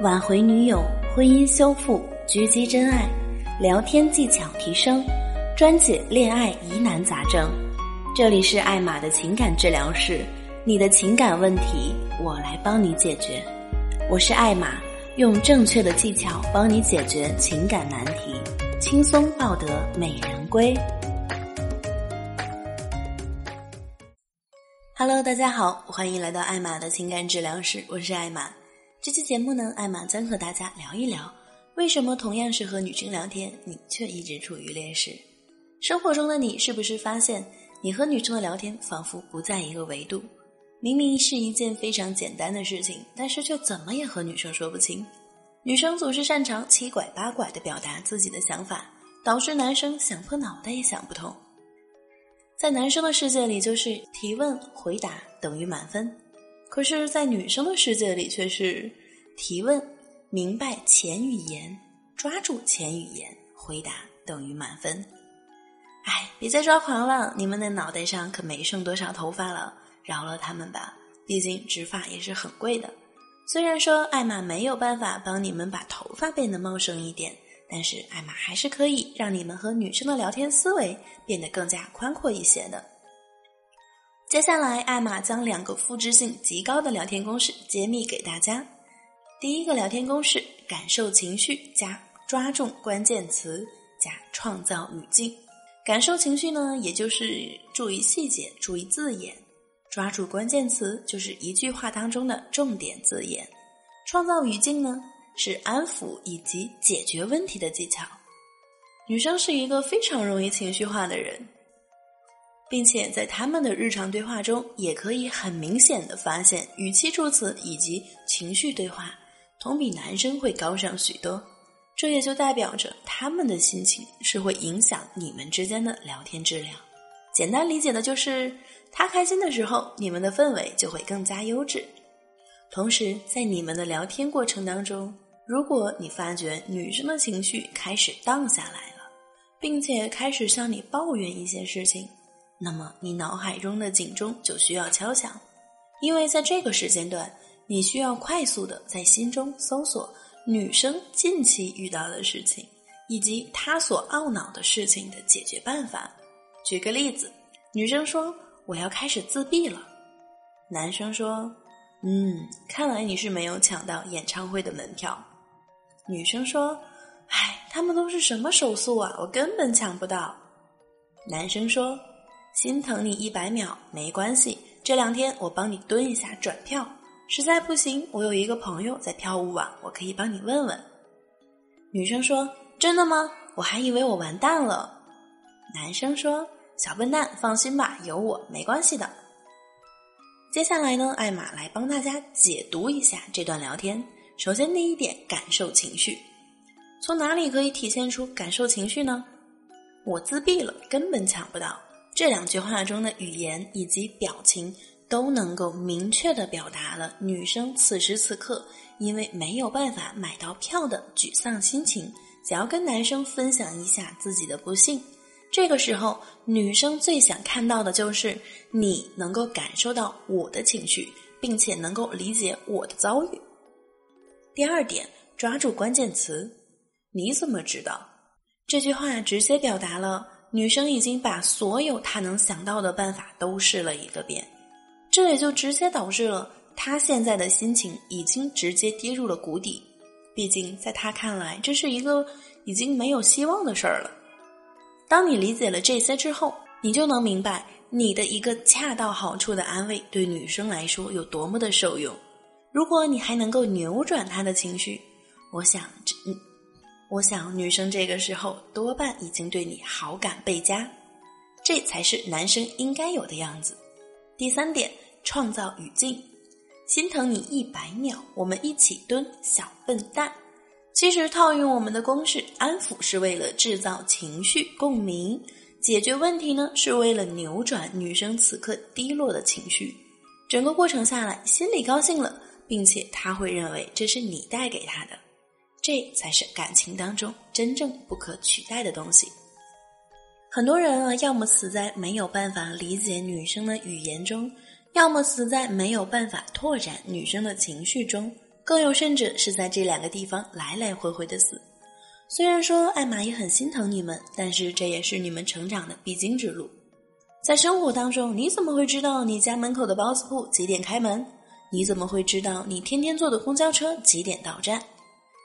挽回女友、婚姻修复、狙击真爱、聊天技巧提升、专解恋爱疑难杂症。这里是艾玛的情感治疗室，你的情感问题我来帮你解决。我是艾玛，用正确的技巧帮你解决情感难题，轻松抱得美人归。Hello，大家好，欢迎来到艾玛的情感治疗室，我是艾玛。这期节目呢，艾玛将和大家聊一聊，为什么同样是和女生聊天，你却一直处于劣势？生活中的你是不是发现，你和女生的聊天仿佛不在一个维度？明明是一件非常简单的事情，但是却怎么也和女生说不清。女生总是擅长七拐八拐的表达自己的想法，导致男生想破脑袋也想不通。在男生的世界里，就是提问回答等于满分；可是，在女生的世界里，却是提问明白前语言，抓住前语言，回答等于满分。哎，别再抓狂了，你们的脑袋上可没剩多少头发了，饶了他们吧，毕竟植发也是很贵的。虽然说艾玛没有办法帮你们把头发变得茂盛一点。但是艾玛还是可以让你们和女生的聊天思维变得更加宽阔一些的。接下来，艾玛将两个复制性极高的聊天公式揭秘给大家。第一个聊天公式：感受情绪加抓重关键词加创造语境。感受情绪呢，也就是注意细节、注意字眼；抓住关键词，就是一句话当中的重点字眼；创造语境呢。是安抚以及解决问题的技巧。女生是一个非常容易情绪化的人，并且在他们的日常对话中，也可以很明显的发现语气助词以及情绪对话，同比男生会高上许多。这也就代表着他们的心情是会影响你们之间的聊天质量。简单理解的就是，他开心的时候，你们的氛围就会更加优质。同时，在你们的聊天过程当中，如果你发觉女生的情绪开始荡下来了，并且开始向你抱怨一些事情，那么你脑海中的警钟就需要敲响，因为在这个时间段，你需要快速的在心中搜索女生近期遇到的事情，以及她所懊恼的事情的解决办法。举个例子，女生说：“我要开始自闭了。”男生说。嗯，看来你是没有抢到演唱会的门票。女生说：“唉，他们都是什么手速啊，我根本抢不到。”男生说：“心疼你一百秒，没关系，这两天我帮你蹲一下转票。实在不行，我有一个朋友在跳舞网，我可以帮你问问。”女生说：“真的吗？我还以为我完蛋了。”男生说：“小笨蛋，放心吧，有我，没关系的。”接下来呢，艾玛来帮大家解读一下这段聊天。首先，第一点，感受情绪，从哪里可以体现出感受情绪呢？我自闭了，根本抢不到。这两句话中的语言以及表情都能够明确的表达了女生此时此刻因为没有办法买到票的沮丧心情，想要跟男生分享一下自己的不幸。这个时候，女生最想看到的就是你能够感受到我的情绪，并且能够理解我的遭遇。第二点，抓住关键词。你怎么知道？这句话直接表达了女生已经把所有她能想到的办法都试了一个遍，这也就直接导致了她现在的心情已经直接跌入了谷底。毕竟，在她看来，这是一个已经没有希望的事儿了。当你理解了这些之后，你就能明白你的一个恰到好处的安慰对女生来说有多么的受用。如果你还能够扭转她的情绪，我想，这，我想女生这个时候多半已经对你好感倍加，这才是男生应该有的样子。第三点，创造语境，心疼你一百秒，我们一起蹲，小笨蛋。其实套用我们的公式，安抚是为了制造情绪共鸣，解决问题呢是为了扭转女生此刻低落的情绪。整个过程下来，心里高兴了，并且他会认为这是你带给他的，这才是感情当中真正不可取代的东西。很多人啊，要么死在没有办法理解女生的语言中，要么死在没有办法拓展女生的情绪中。更有甚者是在这两个地方来来回回的死。虽然说艾玛也很心疼你们，但是这也是你们成长的必经之路。在生活当中，你怎么会知道你家门口的包子铺几点开门？你怎么会知道你天天坐的公交车几点到站？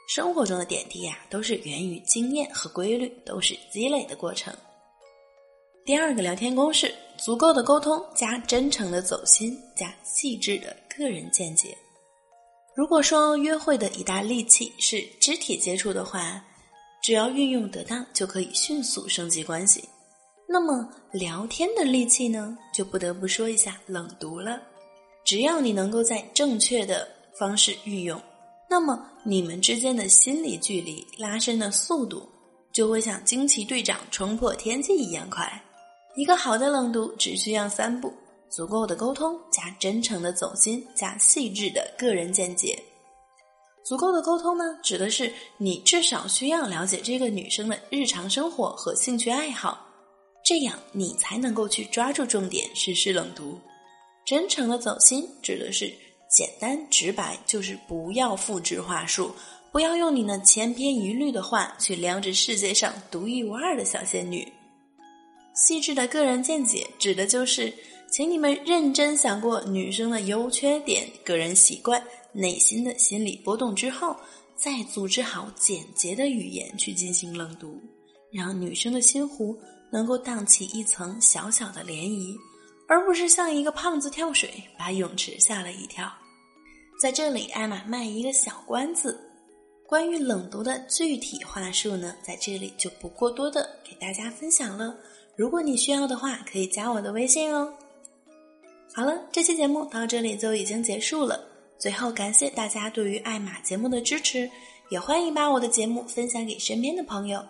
生活中的点滴呀，都是源于经验和规律，都是积累的过程。第二个聊天公式：足够的沟通加真诚的走心加细致的个人见解。如果说约会的一大利器是肢体接触的话，只要运用得当，就可以迅速升级关系。那么聊天的利器呢，就不得不说一下冷读了。只要你能够在正确的方式运用，那么你们之间的心理距离拉伸的速度就会像惊奇队长冲破天际一样快。一个好的冷读只需要三步：足够的沟通加真诚的走心加细致的个人见解。足够的沟通呢，指的是你至少需要了解这个女生的日常生活和兴趣爱好，这样你才能够去抓住重点实施冷读。真诚的走心，指的是简单直白，就是不要复制话术，不要用你那千篇一律的话去撩着世界上独一无二的小仙女。细致的个人见解，指的就是，请你们认真想过女生的优缺点、个人习惯、内心的心理波动之后，再组织好简洁的语言去进行冷读，让女生的心湖能够荡起一层小小的涟漪。而不是像一个胖子跳水，把泳池吓了一跳。在这里，艾玛卖一个小关子，关于冷读的具体话术呢，在这里就不过多的给大家分享了。如果你需要的话，可以加我的微信哦。好了，这期节目到这里就已经结束了。最后，感谢大家对于艾玛节目的支持，也欢迎把我的节目分享给身边的朋友。